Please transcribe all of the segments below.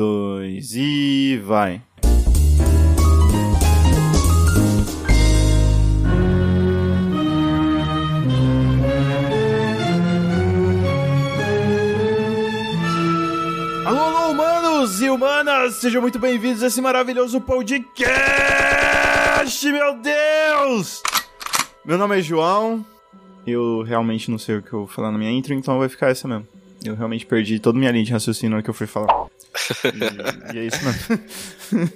dois e vai. Alô, alô, humanos e humanas! Sejam muito bem-vindos a esse maravilhoso podcast, meu Deus! Meu nome é João, eu realmente não sei o que eu vou falar na minha intro, então vai ficar essa mesmo. Eu realmente perdi toda a minha linha de raciocínio que eu fui falar. E, e é isso mesmo.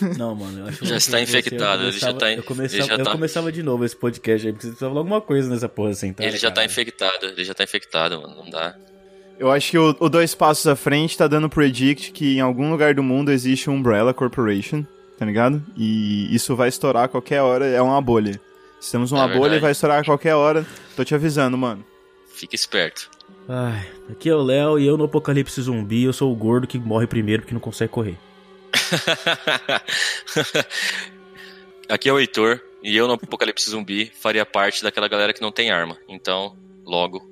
Não, mano, eu acho Já que está infectado, eu ele já começava- tá Eu começava, ele já eu tá- começava de novo esse podcast aí, porque você precisava falar alguma coisa nessa porra assim, tá? ele já tá cara? infectado, ele já tá infectado, mano. Não dá. Eu acho que o, o Dois Passos à Frente tá dando predict que em algum lugar do mundo existe um Umbrella Corporation, tá ligado? E isso vai estourar a qualquer hora, é uma bolha. Se temos uma É bolha, verdade. vai estourar a qualquer hora. Tô te avisando, mano. Fica esperto. Ai, aqui é o Léo e eu no Apocalipse Zumbi, eu sou o gordo que morre primeiro porque não consegue correr. Aqui é o Heitor, e eu no Apocalipse Zumbi faria parte daquela galera que não tem arma. Então, logo.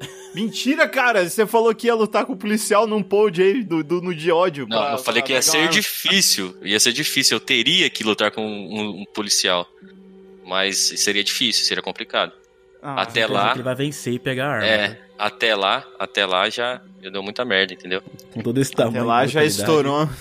Mentira, cara! Você falou que ia lutar com o policial num pod aí do, do- no de ódio. Não, pra- eu falei que ia ser difícil. Ia ser difícil. Eu teria que lutar com um, um policial. Mas seria difícil, seria complicado. Ah, Até lá. que Ele vai vencer e pegar a arma. né? É, até lá, até lá já deu muita merda, entendeu? Com todo esse tamanho. Até lá já estourou.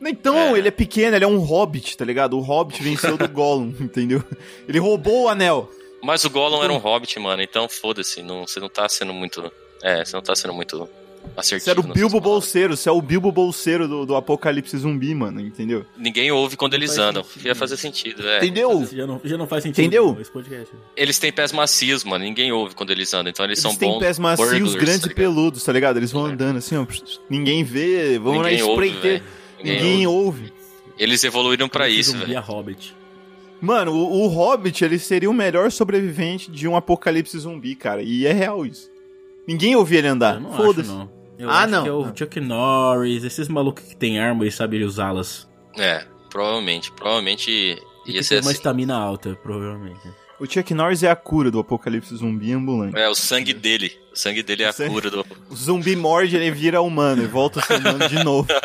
Então, É. ele é pequeno, ele é um hobbit, tá ligado? O hobbit venceu do Gollum, entendeu? Ele roubou o anel. Mas o Gollum era um hobbit, mano, então foda-se, não, você não tá sendo muito. É, você não tá sendo muito assertivo. Você era o Bilbo. Bolseiro, você é o Bilbo Bolseiro do, do apocalipse zumbi, mano, entendeu? Ninguém ouve quando eles faz andam. sentido. Ia fazer sentido, é. Entendeu? Já não, já não faz sentido Entendeu? esse podcast. Eles têm pés macios, mano. Ninguém ouve quando eles andam. Então eles, Eles são têm bons. pés macios, burglars, grandes tá e peludos, tá ligado? Eles vão É. andando assim, ó. Ninguém vê, vamos Ninguém na ouve, espreiter. velho. Ninguém ouve. Eles evoluíram pra Apocalipse isso, Zumbi velho. a Hobbit. Mano, o, o Hobbit, ele seria o melhor sobrevivente de um apocalipse zumbi, cara. E é real isso. Ninguém ouvia ele andar. Não Foda-se. Eu Ah, acho não. que é o Não. Chuck Norris, esses malucos que tem arma e sabem usá-las. É, provavelmente. Provavelmente E ia que ser tem uma assim. estamina alta, provavelmente. O Chuck Norris é a cura do apocalipse zumbi ambulante. É, o sangue dele. O sangue dele é a Sangue- cura do. O zumbi morde, ele vira humano e volta a ser humano de novo.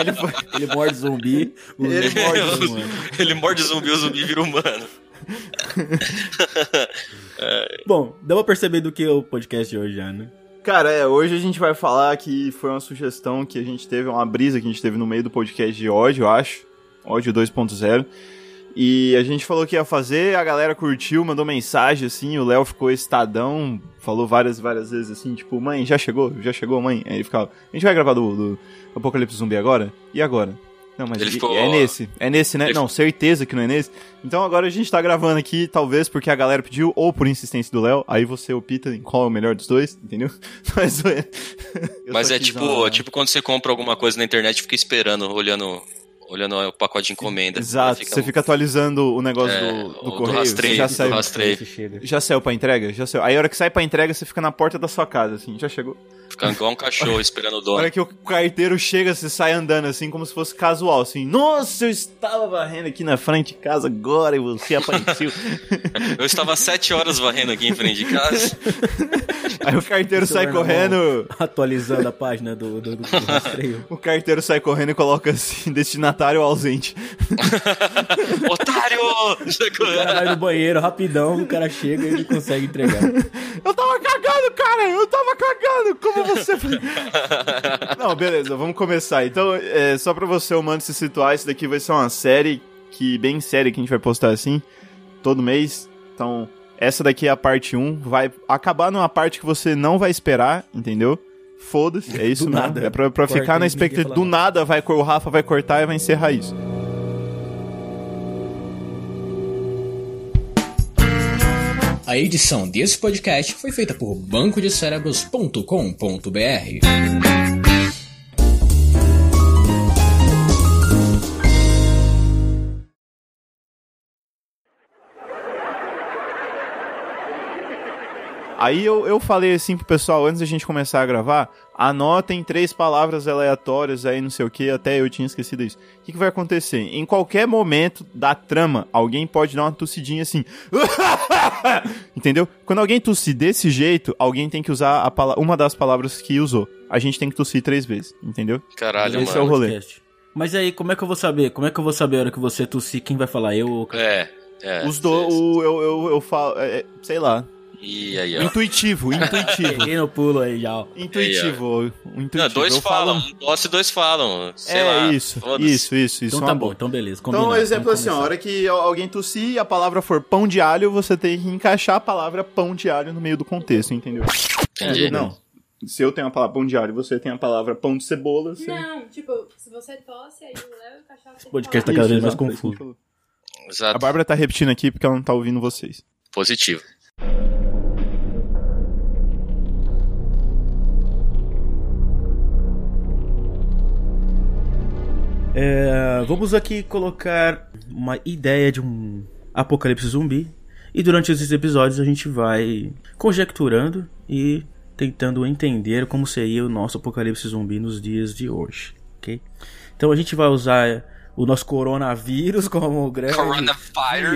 Ele foi... Ele morde zumbi, o Ele zumbi morde morde zumbi. humano. Ele morde o zumbi, o zumbi vira humano. Bom, dá pra perceber do que é o podcast de hoje já, né? Cara, é, hoje a gente vai falar que foi uma sugestão que a gente teve, uma brisa que a gente teve no meio do podcast de ódio, eu acho. Ódio 2.0. E a gente falou que ia fazer, a galera curtiu, mandou mensagem, assim, o Léo ficou estadão, falou várias, várias vezes assim, tipo, mãe, já chegou? Já chegou, mãe? Aí ele ficava, a gente vai gravar do, do Apocalipse Zumbi agora? E agora? Não, mas Ele ficou- é nesse, é nesse, né? Ele Não, certeza que não é nesse. Então agora a gente tá gravando aqui, talvez porque a galera pediu, ou por insistência do Léo, aí você opta em qual é o melhor dos dois, entendeu? Mas, é- Mas é tipo, uma- tipo quando você compra alguma coisa na internet e fica esperando, olhando, olhando o pacote de encomenda. Exato, Fica- você fica atualizando o negócio É, do, do o do correio, rastreio, já do saiu. rastreio. Já saiu pra entrega? Já saiu. Aí a hora que sai pra entrega, você fica na porta da sua casa, assim, já chegou. Fica igual um cachorro esperando o A dono. hora que o carteiro chega, você sai andando, assim, como se fosse casual, assim. Nossa, eu estava varrendo aqui na frente de casa agora e você apareceu. Eu estava sete horas varrendo aqui em frente de casa. Aí o carteiro sai na correndo, Atualizando a página do, do, do, do rastreio. o carteiro sai correndo e coloca assim, destinatário ausente. Otário! O cara vai no banheiro rapidão, o cara chega e ele consegue entregar. Eu tava cagando, cara! Eu tava cagando! Como você foi? Não, beleza, vamos começar. Então, é, só pra você, humano, se situar, isso daqui vai ser uma série que, bem séria, que a gente vai postar assim, todo mês. Então, essa daqui é a parte 1. Vai acabar numa parte que você não vai esperar, entendeu? Foda-se, é isso Do mesmo. nada. É pra, pra Corta ficar na expectativa. Do nada. nada, vai, o Rafa vai cortar e vai encerrar isso. A edição desse podcast foi feita por bancodecerebros.com.br. Aí eu, eu falei assim pro pessoal, antes da gente começar a gravar, anotem três palavras aleatórias aí, não sei o que, até eu tinha esquecido isso. O que, que vai acontecer? Em qualquer momento da trama, alguém pode dar uma tossidinha assim. Entendeu? Quando alguém tossir desse jeito, alguém tem que usar a uma das palavras que usou. A gente tem que tossir três vezes, entendeu? Caralho, Esse é mano. o rolê. Mas aí, como é que eu vou saber? Como é que eu vou saber a hora que você tossir quem vai falar? Eu ou o cara? É, é. Os do, o, eu, eu, eu falo, é, é, sei lá. E aí, ó. Intuitivo, intuitivo. Peguei no pulo aí já, ó. intuitivo, o intuitivo. Não, dois eu falam, falo- um tosse e dois falam. Sei é lá. isso, isso, isso, isso. Então é tá bom, boa. então beleza. Combinado, Então, exemplo vamos assim, a hora que alguém tossir e a palavra for pão de alho, você tem que encaixar a palavra pão de alho no meio do contexto, entendeu? Entendi. Não. Se eu tenho a palavra pão de alho e você tem a palavra pão de cebola, você... Não, tipo, se você tosse, aí o Léo e o podcast tá cada vez mais é confuso. Exato. A Bárbara tá repetindo aqui porque ela não tá ouvindo vocês. Positivo. É, vamos aqui colocar uma ideia de um apocalipse zumbi. E durante esses episódios a gente vai conjecturando e tentando entender como seria o nosso apocalipse zumbi nos dias de hoje, ok? Então a gente vai usar o nosso coronavírus como o grande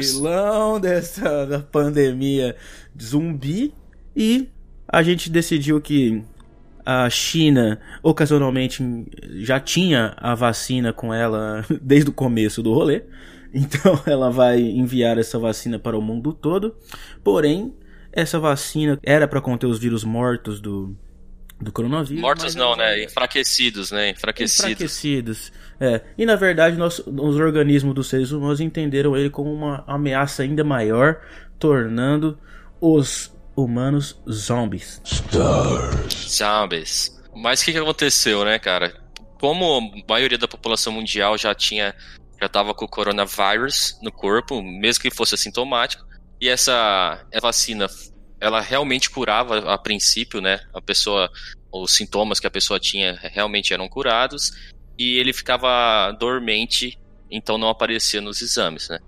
vilão dessa da pandemia zumbi e a gente decidiu que a China ocasionalmente já tinha a vacina com ela desde o começo do rolê. Então ela vai enviar essa vacina para o mundo todo. Porém, essa vacina era para conter os vírus mortos do, do coronavírus. Mortos não, né? Enfraquecidos, né? Enfraquecidos. Enfraquecidos. É. E na verdade, nós, os organismos dos seres humanos entenderam ele como uma ameaça ainda maior, tornando os humanos zombies. Zombies. Mas o que, que aconteceu, né, cara? Como a maioria da população mundial já tinha. Já tava com o coronavírus no corpo, mesmo que fosse assintomático, e essa, essa vacina, ela realmente curava a princípio, né? A pessoa. Os sintomas que a pessoa tinha realmente eram curados, e ele ficava dormente, então não aparecia nos exames, né?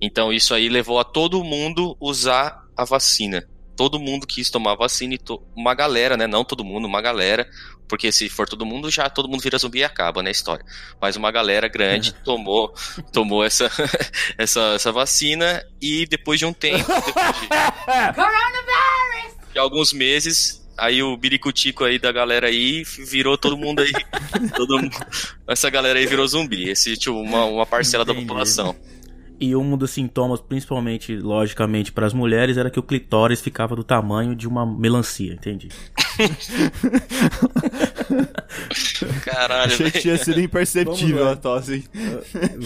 Então isso aí levou a todo mundo usar a vacina todo mundo quis tomar a vacina e to- uma galera, né? Não todo mundo, uma galera, porque se for todo mundo, já todo mundo vira zumbi e acaba, né, a história. Mas uma galera grande tomou tomou essa, essa, essa vacina e depois de um tempo, depois de, de alguns meses, aí o biricutico aí da galera aí virou todo mundo aí. todo mundo, essa galera aí virou zumbi. Esse, tipo, uma, uma parcela da Entendi. população. E um dos sintomas, principalmente, logicamente, para as mulheres, era que o clitóris ficava do tamanho de uma melancia, entendi. Caralho, Achei que velho. tinha sido imperceptível Vamos lá. a tosse.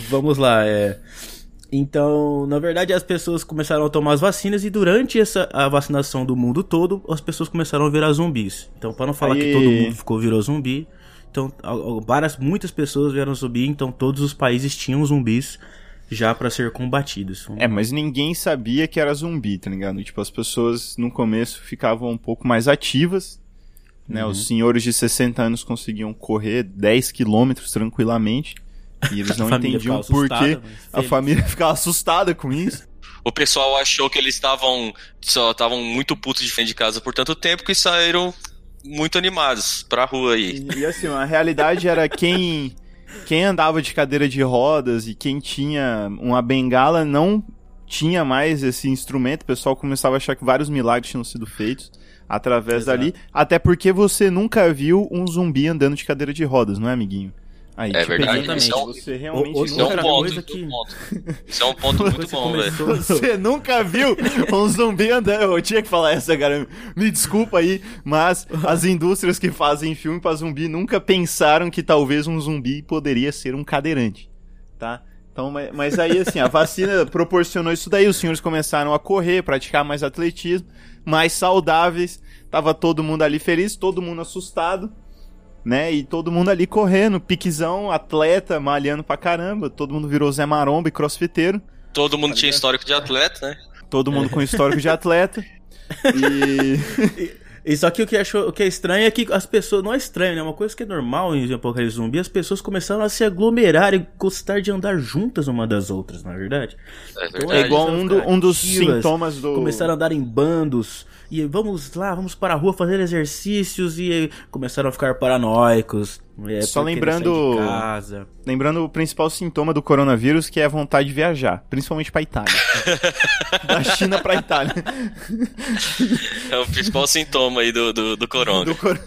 Vamos lá, é. Então, na verdade, as pessoas começaram a tomar as vacinas e durante essa a vacinação do mundo todo, as pessoas começaram a virar zumbis. Então, para não falar que todo mundo ficou virou zumbi, então várias muitas pessoas vieram zumbi, então todos os países tinham zumbis já para ser combatidos. É, mas ninguém sabia que era zumbi, tá ligado? Tipo, as pessoas no começo ficavam um pouco mais ativas, né? Uhum. Os senhores de 60 anos conseguiam correr 10 quilômetros tranquilamente. E eles não entendiam por que a família ficava assustada com isso. O pessoal achou que eles estavam só estavam muito putos de frente de casa por tanto tempo que saíram muito animados pra rua aí. E, e, assim, a realidade era quem quem andava de cadeira de rodas e quem tinha uma bengala não tinha mais esse instrumento. O pessoal começava a achar que vários milagres tinham sido feitos através Exato. dali, até porque você nunca viu um zumbi andando de cadeira de rodas, não é, amiguinho? Aí, É te verdade, pergunto, isso é um- você realmente o- Isso é um ponto, que- é um ponto. Isso é um ponto muito que bom, velho. Você nunca viu um zumbi andando? Eu tinha que falar essa, cara. Me desculpa aí, mas as indústrias que fazem filme pra zumbi nunca pensaram que talvez um zumbi poderia ser um cadeirante, tá? Então, mas aí, assim, a vacina proporcionou isso daí. Os senhores começaram a correr, praticar mais atletismo, mais saudáveis. Tava todo mundo ali feliz, todo mundo assustado, né? E todo mundo ali correndo, piquezão, atleta, malhando pra caramba. Todo mundo virou Zé Maromba e crossfiteiro. Todo mundo tinha histórico de atleta, né? Todo mundo com histórico de atleta. E. E só que o que, achou, o que é estranho é que as pessoas. Não é estranho, né? Uma coisa que é normal em Apocalipse Zumbi, as pessoas começaram a se aglomerar e gostar de andar juntas uma das outras, na verdade. É Então, verdade. É igual um, do- um dos sintomas do. Começaram a andar em bandos. E vamos lá, vamos para a rua fazer exercícios. E começaram a ficar paranoicos. é, Só lembrando-. Lembrando o principal sintoma do coronavírus, que é a vontade de viajar, principalmente pra Itália. da China pra Itália. É o principal sintoma aí do, do, do coronga. Do cor-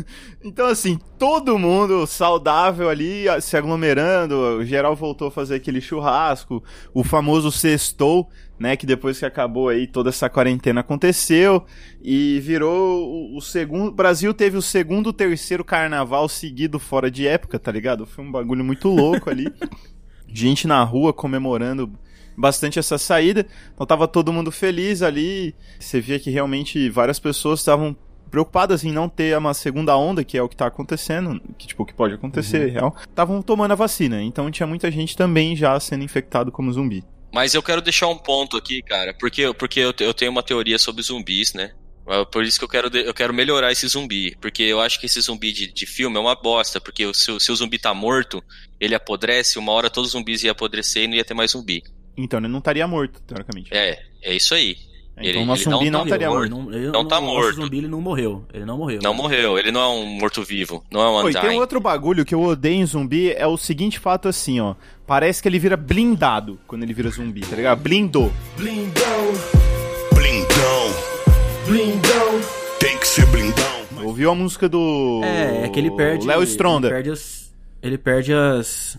Então, assim, todo mundo saudável ali, se aglomerando, o geral voltou a fazer aquele churrasco, o famoso sextou, né, que depois que acabou aí toda essa quarentena aconteceu, e virou o, o segundo... O Brasil teve o segundo, terceiro carnaval seguido fora de época, tá ligado? Foi um bagulho muito louco ali. Gente na rua comemorando bastante essa saída. Então tava todo mundo feliz ali. Você via que realmente várias pessoas estavam preocupadas em não ter uma segunda onda, que é o que tá acontecendo, que tipo, que pode acontecer, real. Estavam tomando a vacina, então tinha muita gente também já sendo infectado como zumbi. Mas eu quero deixar um ponto aqui, cara, porque, porque eu, eu tenho uma teoria sobre zumbis, né? É Por isso que eu quero, eu quero melhorar esse zumbi. Porque eu acho que esse zumbi de, de filme é uma bosta. Porque o- se, o- se o zumbi tá morto, ele apodrece, uma hora todos os zumbis iam apodrecer e não ia ter mais zumbi. Então ele não estaria morto, teoricamente. É, é isso aí. então ele- o nosso ele não zumbi não, tá estaria morto. morto. Ele não, ele Não tá o nosso morto. zumbi ele não morreu. Ele não morreu. Não morreu, ele não é um morto-vivo, não é um Pô, tem um outro bagulho que eu odeio em zumbi, é o seguinte fato assim, ó. Parece que ele vira blindado quando ele vira zumbi, tá ligado? Blindou. Blindão, blindão, blindão, tem que ser blindão. Ouviu a música do. É, é que ele perde. Léo Stronda. Ele perde as. Ele perde as.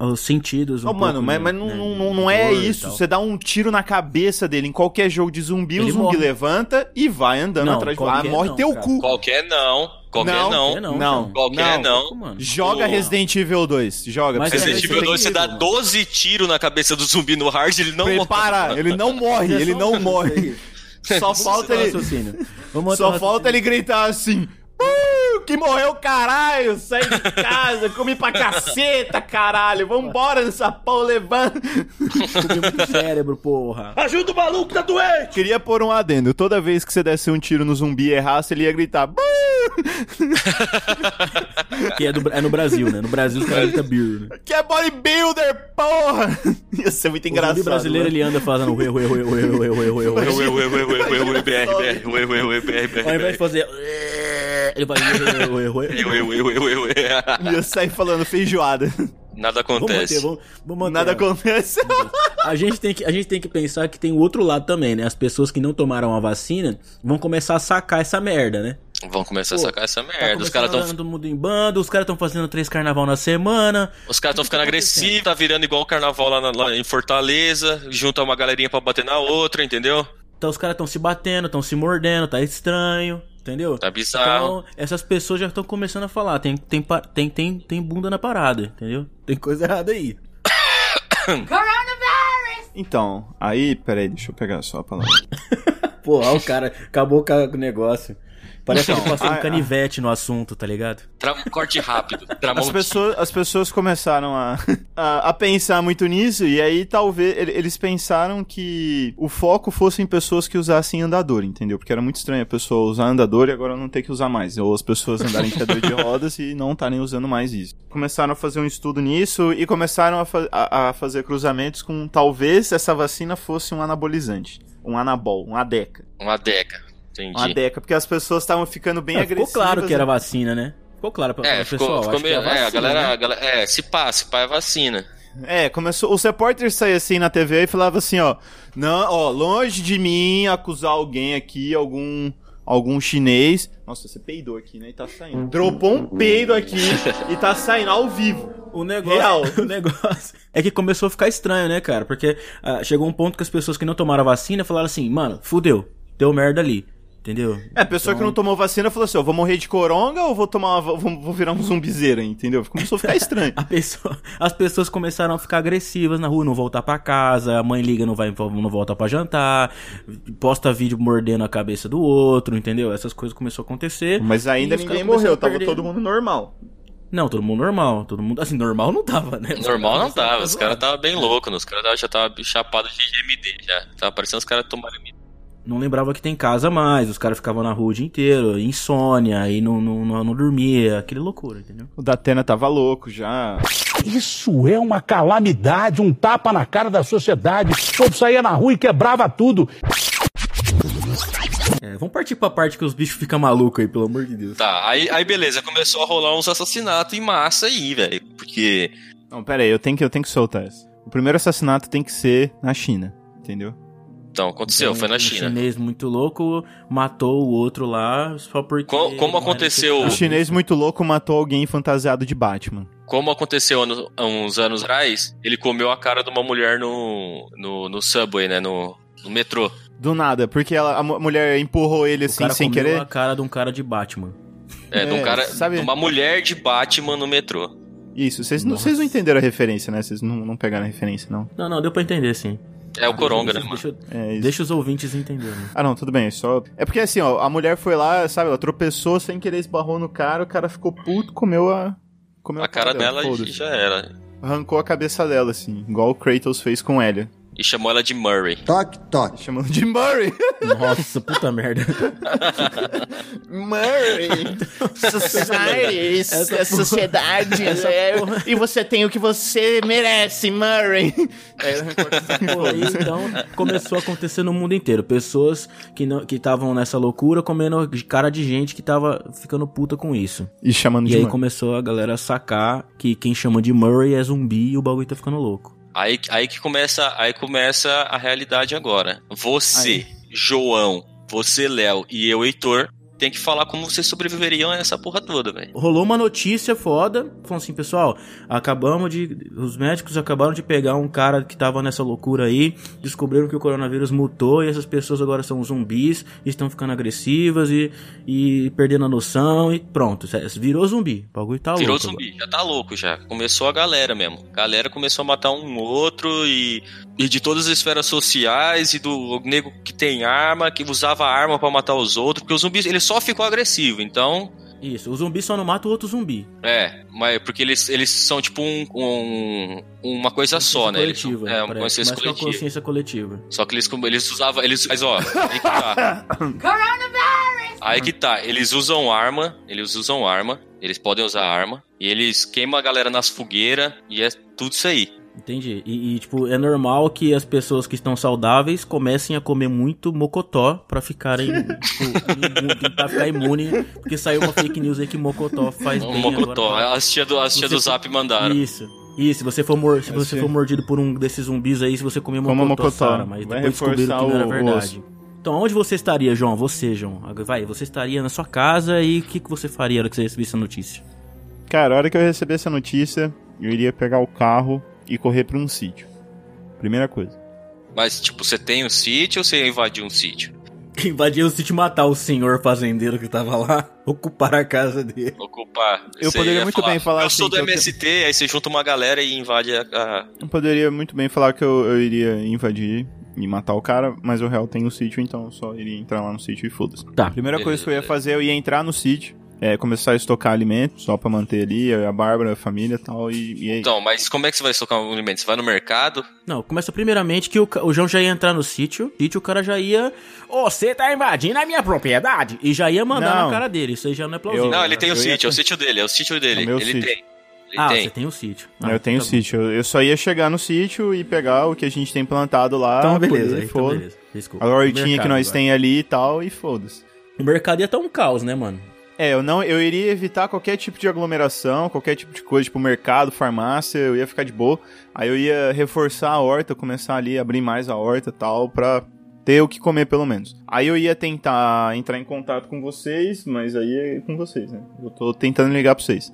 Os sentidos. Um mano, pouco, mas, né, mas não, né, não, de não, não é isso. Você dá um tiro na cabeça dele em qualquer jogo de zumbi, o Ele zumbi morre. levanta e vai andando Não, atrás de Ah, morre não, teu cara. cu. Qualquer não, qualquer Não, não. Qualquer não, Não. Qualquer não. Mano. Joga Pô. Resident Evil 2. Joga. Mas Resident. Evil tem 2, você dá mano. 12 tiros na cabeça do zumbi no hard, ele não morre. Prepara, ele não morre, ele não morre. Só falta ele. Só falta ele gritar assim. "Uh, que morreu, caralho! Sai de casa, comi pra caceta, caralho! Vambora nessa raciocínio muito cérebro, porra. Ajuda o maluco, tá doente! Queria pôr um adendo. Toda vez que você desse um tiro no zumbi e errasse, ele ia gritar. "Buu!" Que é, do- é no Brasil, né? No Brasil os caras gritam beer, né? Que é bodybuilder, porra! Ia ser muito O engraçado. zumbi brasileiro né? ele anda fazendo ué, ué, ué, ué, ué, ué, ué, ué. Ué, ué, ué, ué, ué, ué, ué, BR, BR, ué, ué, ué, BR, BR, Ao invés de fazer. Ele vai. ué, ué, ué, ué. Ué, ué, ué, ué, ué. Ia sair falando feijoada. Nada Vamos manter, acontece. vamos, vamos. Nada acontece. A gente, tem que, a gente tem que pensar que tem o outro lado também, né? As pessoas que não tomaram a vacina vão começar a sacar essa merda, né? Vão começar a Pô, sacar essa Tá merda. Os começando caras tão andando todo mundo em bando, os caras estão fazendo três carnaval na semana. Os caras estão ficando agressivos, tá virando igual o carnaval lá, na- lá em Fortaleza, junta uma galerinha pra bater na outra, entendeu? Então os caras estão se batendo, estão se mordendo, tá estranho, entendeu? Tá bizarro. Então, essas pessoas já estão começando a falar, tem, tem, pa- tem, tem, tem bunda na parada, entendeu? Tem coisa errada aí. Coronavirus! Então, aí, peraí, deixa eu pegar só a palavra. Pô, ó, o cara acabou com o negócio. Parece que ele passou ah, um canivete no assunto, tá ligado? Tra- Corte rápido. As pessoas, as pessoas começaram a, a, a pensar muito nisso, e aí talvez ele- eles pensaram que o foco fosse em pessoas que usassem andador, entendeu? Porque era muito estranho a pessoa usar andador e agora não ter que usar mais. Ou as pessoas andarem em cadeira de rodas e não estarem usando mais isso. Começaram a fazer um estudo nisso e começaram a, fa- a- a fazer cruzamentos com talvez essa vacina fosse um anabolizante. Um anabol, um adeca. Uma deca. Entendi. Um adeca, porque as pessoas estavam ficando bem É, agressivas. ficou claro que era vacina, né? Ficou claro pra, É, pra ficou, pessoal. ficou meio. é É, a vacina, galera. né? a galera- é, se pá, se pá é vacina. É, começou. Os repórteres saíam assim na TV e falavam assim, ó. Não, ó, longe de mim acusar alguém aqui, algum. algum chinês. Nossa, você peidou aqui, né? E tá saindo. Dropou um peido aqui e tá saindo ao vivo. O negócio, Real. o negócio é que começou a ficar estranho, né, cara? Porque ah, chegou um ponto que as pessoas que não tomaram a vacina falaram assim, mano, fudeu, deu merda ali, entendeu? É, a pessoa que não tomou vacina falou assim: ó, vou morrer de coronga ou vou tomar. Vou, vou virar um zumbizeira, entendeu? Começou a ficar estranho. A pessoa, as pessoas começaram a ficar agressivas na rua, não voltar pra casa, a mãe liga, não vai, não volta pra jantar, posta vídeo mordendo a cabeça do outro, entendeu? Essas coisas começaram a acontecer. Mas ainda ninguém morreu, tava perder. todo mundo normal. Não, todo mundo normal, todo mundo, assim, normal não tava, né? Normal não tava, os caras estavam bem loucos, os caras tava- já estavam chapados de GMD já. Tava parecendo os caras tomaram MD. Não lembrava que tem casa mais, os caras ficavam na rua o dia inteiro, insônia, e não, não, não, não dormia, aquele loucura, entendeu? O Datena tava louco já. Isso é uma calamidade, um tapa na cara da sociedade. O povo saía na rua e quebrava tudo. É, vamos partir pra parte que os bichos ficam malucos aí, pelo amor de Deus. Tá, aí, aí beleza, começou a rolar uns assassinatos em massa aí, velho. Porque. Não, pera aí, eu tenho que, eu tenho que soltar essa. O primeiro assassinato tem que ser na China, entendeu? Então, aconteceu, foi na Um China. chinês muito louco matou o outro lá só porque... Co- como aconteceu- O chinês muito louco matou alguém fantasiado de Batman. Como aconteceu ano- há uns anos atrás, ele comeu a cara de uma mulher no, no, no subway, né? No, no metrô. Do nada, porque ela, a mu- mulher empurrou ele O assim cara sem comeu querer. a cara de um cara de Batman. É, de um É, cara. sabe- De uma mulher de Batman no metrô. Isso, vocês não, não entenderam a referência, né? Vocês não, não pegaram a referência, não. Não, não, deu pra entender, sim. É o Coronga, né, deixa, mano? deixa, É deixa os ouvintes entenderem. Ah, não, tudo bem, é só. É porque assim, ó, a mulher foi lá, sabe, ela tropeçou sem querer, esbarrou no cara, o cara ficou puto, comeu a. Comeu A cara dela foda-se. e já era. Arrancou a cabeça dela, assim, igual o Kratos fez com Elia. E chamou ela de Murray. Toque, toque. Chamando de Murray. Nossa, puta merda. Murray. Society, Essa é sociedade. essa é, porra- e você tem o que você merece, Murray. Pô, aí, então começou a acontecer no mundo inteiro. Pessoas que não que estavam nessa loucura comendo cara de gente que tava ficando puta com isso. E chamando E de aí Murray. começou a galera a sacar que quem chama de Murray é zumbi e o bagulho tá ficando louco. Aí, aí que começa, aí começa a realidade agora. Você, João, você, Léo e eu, Heitor, tem que falar como vocês sobreviveriam a essa porra toda, velho. Rolou uma notícia foda, falando assim, pessoal, acabamos de. Os médicos acabaram de pegar um cara que tava nessa loucura aí, descobriram que o coronavírus mutou e essas pessoas agora são zumbis, estão ficando agressivas e, e perdendo a noção e pronto, virou zumbi. O bagulho tá Virou louco. zumbi, já tá louco já. Começou a galera mesmo. A galera começou a matar um outro e, e de todas as esferas sociais e do nego que tem arma, que usava arma pra matar os outros, porque o zumbi ele só ficou agressivo, então. Isso, o zumbi só não mata o outro zumbi. É, mas porque eles, eles são tipo um, um- uma coisa só, né? Eles Coletiva, é, uma consciência mais que uma coletiva. consciência coletiva. Só que eles, eles usavam. Eles, mas ó, aí que tá. Aí que tá. Eles usam arma. Eles usam arma. Eles podem usar arma. E eles queimam a galera nas fogueiras. E é tudo isso aí. Entendi. E, e, tipo, é normal que as pessoas que estão saudáveis comecem a comer muito mocotó pra ficarem, tipo, imune, tentar ficar imune, porque saiu uma fake news aí que mocotó faz Um bem mocotó. agora. As tia do, as tia do zap mandaram. Isso. Isso, se você for, mor se você for mordido por um desses zumbis aí, se você comer mocotó, mocotó. Sara, mas Vai depois descobriram que não era verdade. Então, onde você estaria, João? Você, João. Vai, você estaria na sua casa e o que, que você faria na hora que você recebesse essa notícia? Cara, a hora que eu receber essa notícia, eu iria pegar o carro e correr pra um sítio. Primeira coisa. Mas, tipo, você tem um sítio ou você invadiu um sítio? Invadir o sítio e matar o senhor fazendeiro que tava lá, ocupar a casa dele. Ocupar. Eu Você poderia ia muito bem falar Eu assim, sou do que eu MST, aí você junta uma galera e invade a. a- Eu poderia muito bem falar que eu, eu iria invadir e matar o cara, mas o real tem o sítio, então eu só iria entrar lá no sítio e foda-se. Tá. A primeira coisa que eu ia fazer, eu ia entrar no sítio, é, começar a estocar alimentos, só pra manter ali, eu e a Bárbara, a família e tal, e, e aí. Então, mas como é que você vai estocar um alimento? Você vai no mercado? Não, começa primeiramente que o, o João já ia entrar no sítio, sítio o cara já ia. Ô, você tá invadindo a minha propriedade? E já ia mandar Não. na cara dele. Isso aí já não é plausível. Eu- Não, ele tem o eu ia sítio, é o sítio dele, é o sítio dele. É o meu ele sítio. tem. Ele ah, tem. você tem o sítio. eu Ah, tenho tá bom. sítio, eu, eu só ia chegar no sítio e pegar o que a gente tem plantado lá. Então, beleza. aí, Então, beleza. Desculpa. A hortinha que nós agora. tem ali e tal, e foda-se. O mercado ia estar um caos, né, mano? É, eu não, eu iria evitar qualquer tipo de aglomeração, qualquer tipo de coisa, tipo mercado, farmácia, eu ia ficar de boa. Aí eu ia reforçar a horta, começar ali a abrir mais a horta tal, pra ter o que comer pelo menos. Aí eu ia tentar entrar em contato com vocês, mas aí é com vocês, né? Eu tô tentando ligar pra vocês.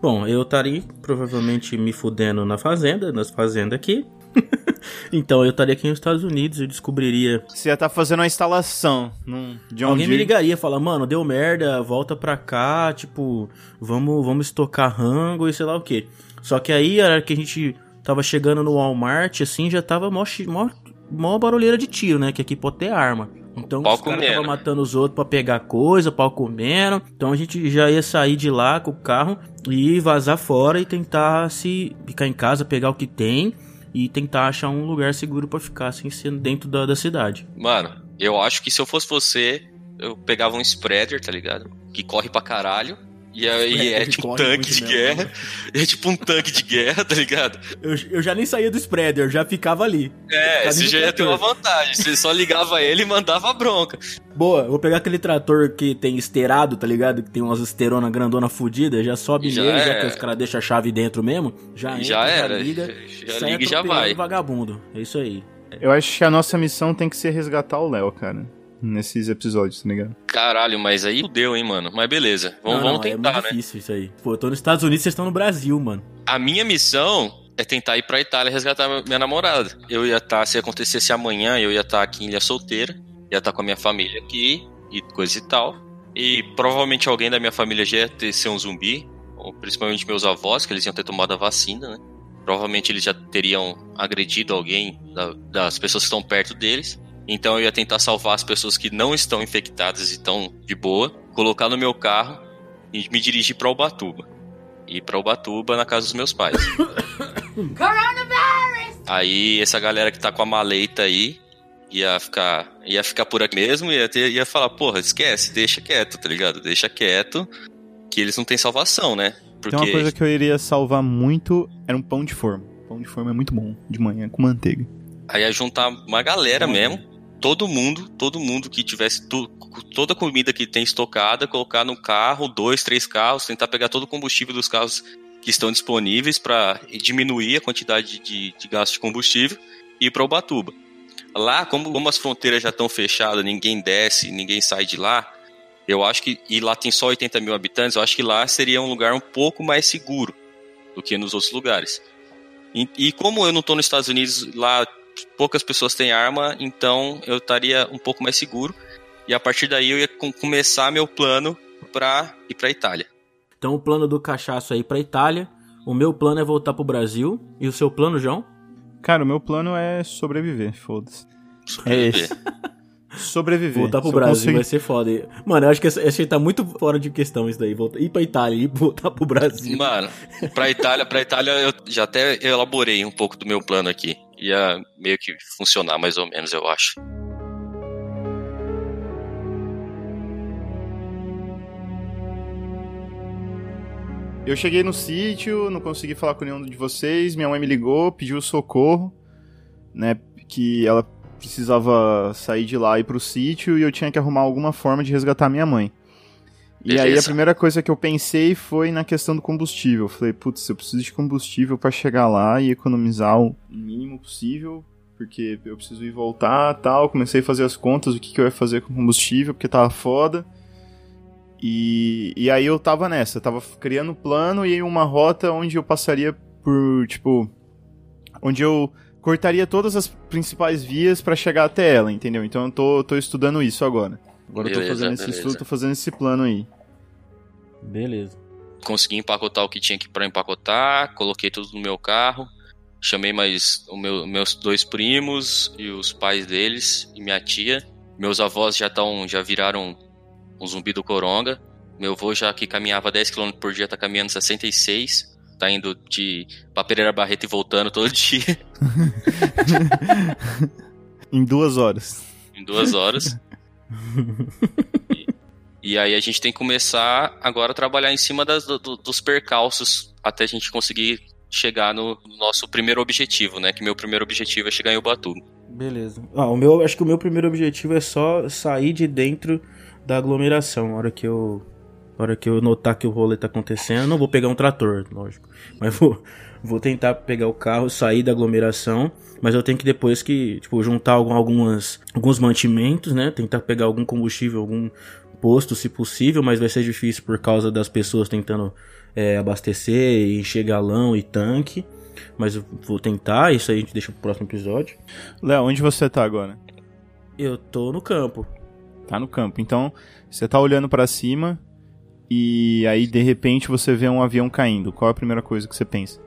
Bom, eu estaria provavelmente me fudendo na fazenda, nas fazendas aqui. então eu estaria aqui nos Estados Unidos, eu descobriria. Você ia estar fazendo uma instalação num, de onde... Alguém me ligaria, falar, mano, deu merda, volta pra cá, tipo, vamos, vamos estocar rango e sei lá o que. Só que aí, a hora que a gente tava chegando no Walmart, assim, já tava mó, mó, mó barulheira de tiro, né? Que aqui pode ter arma. Então Pau os caras tava matando os outros pra pegar coisa, pau comendo. Então a gente já ia sair de lá com o carro e vazar fora e tentar se ficar em casa, pegar o que tem e tentar achar um lugar seguro pra ficar, assim, sendo dentro da, da cidade. Mano, Eu acho que se eu fosse você, eu pegava um spreader, tá ligado? Que corre pra caralho. E aí é Spreader tipo um tanque de mesmo, guerra. né? É tipo um tanque de guerra, tá ligado? Eu, eu já nem saía do spreader, eu já ficava ali. É, no já ia ter uma vantagem. Você só ligava ele e mandava bronca. Boa, eu vou pegar aquele trator que tem esteirado, tá ligado? Que tem umas esterona grandona fudida, já sobe Já nele, já é. que os caras deixam a chave dentro mesmo. Já entra, já era. liga, já sai liga e já vai. vagabundo. É isso aí. Eu acho que a nossa missão tem que ser resgatar o Léo, cara. Nesses episódios, tá ligado? Caralho, mas aí fudeu, hein, mano. Mas beleza. Vamos, Não, vamos não, tentar, é muito né? difícil isso aí. Pô, eu tô nos Estados Unidos, vocês estão no Brasil, mano. A minha missão é tentar ir pra Itália resgatar minha namorada. Eu ia estar, se acontecesse amanhã, eu ia estar aqui em Ilha Solteira, ia estar com a minha família aqui e coisa e tal. E provavelmente alguém da minha família já ia ter, ser um zumbi, ou principalmente meus avós, que eles iam ter tomado a vacina, né? Provavelmente eles já teriam agredido alguém da- das pessoas que estão perto deles. Então eu ia tentar salvar as pessoas que não estão infectadas e estão de boa, colocar no meu carro e me dirigir pra Ubatuba. Ir pra Ubatuba na casa dos meus pais. Aí essa galera que tá com a maleta aí ia ficar, ia ficar por aqui mesmo, ia, ter, ia falar, porra, esquece, deixa quieto, tá ligado? Deixa quieto, que eles não têm salvação, né? Porque Tem uma coisa que eu iria salvar muito, era um pão de forma. Pão de forma é muito bom, de manhã, com manteiga. aí ia juntar uma galera mesmo, todo mundo, todo mundo que tivesse tu- toda a comida que tem estocada, colocar no carro, dois, três carros, tentar pegar todo o combustível dos carros que estão disponíveis para diminuir a quantidade de, de gasto de combustível e ir para Ubatuba. Lá, como, como as fronteiras já estão fechadas, ninguém desce, ninguém sai de lá, eu acho que, e lá tem só 80 mil habitantes, eu acho que lá seria um lugar um pouco mais seguro do que nos outros lugares. E, e como eu não estou nos Estados Unidos, lá poucas pessoas têm arma, então eu estaria um pouco mais seguro. E a partir daí eu ia com- começar meu plano para ir para Itália. Então o plano do cachaço é ir pra Itália. O meu plano é voltar pro Brasil. E o seu plano, João? Cara, o meu plano é sobreviver, foda-se. É Sobreviver. esse. Sobreviver. Voltar pro Se eu Brasil vai ser foda. Mano, eu acho que esse, tá muito fora de questão isso daí. Voltar, ir pra Itália e voltar pro Brasil. Mano, pra Itália, pra Itália eu já até elaborei um pouco do meu plano aqui. Ia meio que funcionar mais ou menos, eu acho. Eu cheguei no sítio, não consegui falar com nenhum de vocês. Minha mãe me ligou, pediu socorro, né? Que ela precisava sair de lá e ir pro sítio e eu tinha que arrumar alguma forma de resgatar minha mãe. E aí a Beleza. primeira coisa que eu pensei foi na questão do combustível. Eu falei, putz, eu preciso de combustível pra chegar lá e economizar o mínimo possível, porque eu preciso ir voltar tal. Comecei a fazer as contas, o que, que eu ia fazer com combustível, porque tava foda. E, e aí eu tava nessa, eu tava criando um plano e uma rota onde eu passaria por, tipo, onde eu cortaria todas as principais vias pra chegar até ela, entendeu? Então eu tô, tô estudando isso agora. Agora eu tô Beleza, fazendo esse beleza. estudo, tô fazendo esse plano aí. Beleza. Consegui empacotar o que tinha que para empacotar, coloquei tudo no meu carro, chamei mais o meu- meus dois primos e os pais deles e minha tia. Meus avós já estão, já viraram um zumbi do coronga. Meu avô já que caminhava 10 km por dia tá caminhando 66. Tá indo de pra Pereira Barreto e voltando todo dia Em duas horas. em duas horas. e, e aí a gente tem que começar agora a trabalhar em cima das- do- do- dos percalços até a gente conseguir chegar no nosso primeiro objetivo, né? Que meu primeiro objetivo é chegar em Ubatuba. Beleza. Ah, o meu, acho que o meu primeiro objetivo é só sair de dentro da aglomeração. Na hora que eu, na hora que eu notar que o rolê tá acontecendo, não vou pegar um trator, lógico. Mas vou, vou tentar pegar o carro, sair da aglomeração. Mas eu tenho que depois que, tipo, juntar algum- algumas, alguns mantimentos, né? Tentar pegar algum combustível, algum posto, se possível. Mas vai ser difícil por causa das pessoas tentando é, abastecer, encher galão e tanque. Mas eu vou tentar, isso aí a gente deixa pro próximo episódio. Léo, onde você tá agora? Eu tô no campo. Tá no campo. Então, você tá olhando pra cima e aí de repente você vê um avião caindo. Qual é a primeira coisa que você pensa?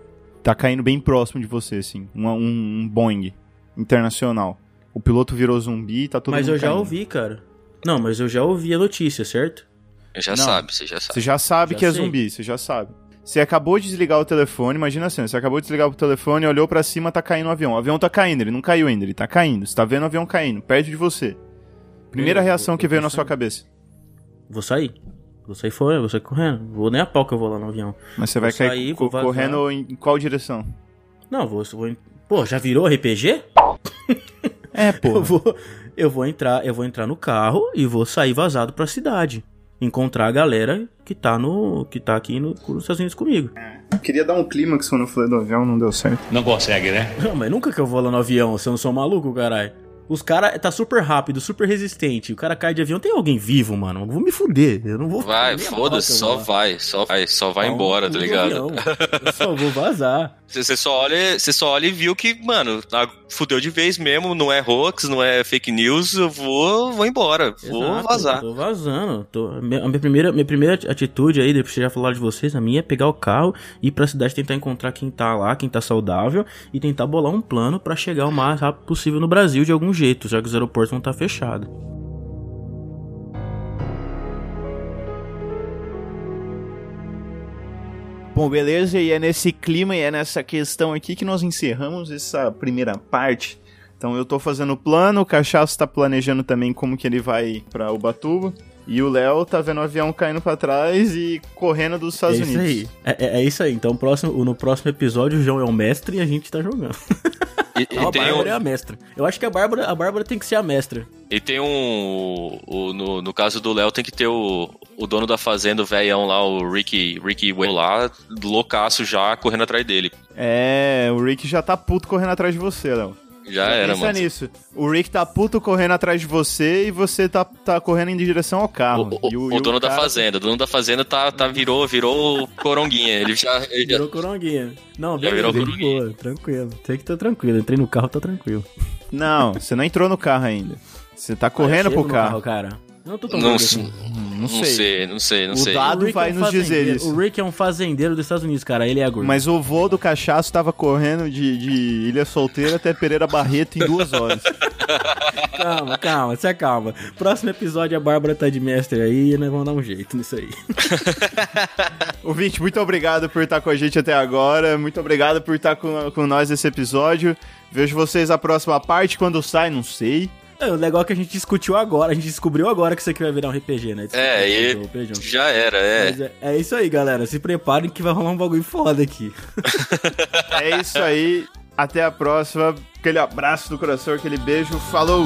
Tá caindo bem próximo de você, assim. Um, um, um Boeing internacional. O piloto virou zumbi e tá todo mas mundo eu já caindo. ouvi, cara. Não, mas eu já ouvi a notícia, certo? Já Não. sabe, você já Você sabe. já sabe Já que é sei. zumbi, você já sabe. Você acabou de desligar o telefone, imagina assim, você acabou de desligar o telefone, olhou pra cima, tá caindo o avião. O avião tá caindo, ele não caiu ainda, ele tá caindo. Você tá vendo o avião caindo, perto de você. Primeira Eu reação vou- que eu veio na sua sair. cabeça. Vou sair. Vou sair fora, vou sair correndo. Vou nem a pau que eu vou lá no avião. Mas você vai Vou cair sair, co- vazar. correndo em qual direção? Não, vou, vou. em- Pô, já virou RPG? É, Eu vou, eu vou entrar, eu vou entrar no carro e vou sair vazado pra cidade. Encontrar a galera que tá no. que tá aqui no, nos Estados Unidos comigo. Queria dar um clímax quando eu falei do avião, não deu certo. Não consegue, né? Não, mas nunca que eu vou lá no avião, se eu não sou maluco, caralho. Os caras tá super rápido, super resistente. O cara cai de avião, tem alguém vivo, mano. Eu vou me fuder. Eu não vou Vai, foda-se, que só vai, só vai, só vai Pau embora, tá ligado? Eu só vou vazar. Você só olha, você só olha e viu que, mano, tá, fudeu de vez mesmo, não é hoax, não é fake news, eu vou, vou embora, vou Exato, vazar. Tô vazando. Tô... Minha, a minha primeira, minha primeira atitude aí, depois de já falar de vocês, a minha é pegar o carro, ir pra cidade tentar encontrar quem tá lá, quem tá saudável, e tentar bolar um plano pra chegar o mais rápido possível no Brasil de algum jeito, já que os aeroportos vão estar fechados. Bom, beleza, e é nesse clima e é nessa questão aqui que nós encerramos essa primeira parte. Então eu tô fazendo o plano, o Cachaço tá planejando também como que ele vai pra Ubatuba. E o Léo tá vendo o avião caindo pra trás e correndo dos Estados é isso Unidos. aí. É, é- é isso aí. Então próximo, no próximo episódio o João é o mestre e a gente tá jogando. E, e Não, a tem Bárbara é um, a mestra. Eu acho que a Bárbara, a Bárbara tem que ser a mestra. e tem um o, no, no caso do Léo tem que ter o, o dono da fazenda, o velhão lá, o Ricky, Ricky Way lá, loucaço já, correndo atrás dele. É, o Rick já tá puto correndo atrás de você, Léo. Já era, Pensa mano. nisso. O Rick tá puto correndo atrás de você e você tá, tá correndo em direção ao carro. O, o- E o e dono da cara- fazenda, o dono da fazenda tá, tá virou, virou coronguinha. Ele já, ele já- Virou coronguinha. Não, Já beleza, virou coronguinha. boa, tranquilo. Tem que tá tranquilo. Entrei no carro, tá tranquilo. Não, você não entrou no carro ainda. Você tá correndo Ah, pro no carro. cara. Não tô tão não, sei, assim. Não não sei. sei, não sei, não O sei. dado- O Rick vai é um nos dizer fazendeiro- isso. O Rick é um fazendeiro dos Estados Unidos, cara. Ele é gordo. Mas o voo do cachaço tava correndo de, de Ilha Solteira até Pereira Barreto em duas horas. Calma, calma, se acalma. Próximo episódio a Bárbara tá de mestre aí e nós vamos dar um jeito nisso aí. Ouvinte, muito obrigado por estar com a gente até agora. Muito obrigado por estar com, com nós nesse episódio. Vejo vocês a próxima parte. Quando sai, não sei. É, o legal é que a gente discutiu agora, a gente descobriu agora que isso aqui vai virar um RPG, né? É, e já era, é. Mas é, é isso aí, galera. Se preparem que vai rolar um bagulho foda aqui. É isso aí. Até a próxima. Aquele abraço do coração, aquele beijo. Falou!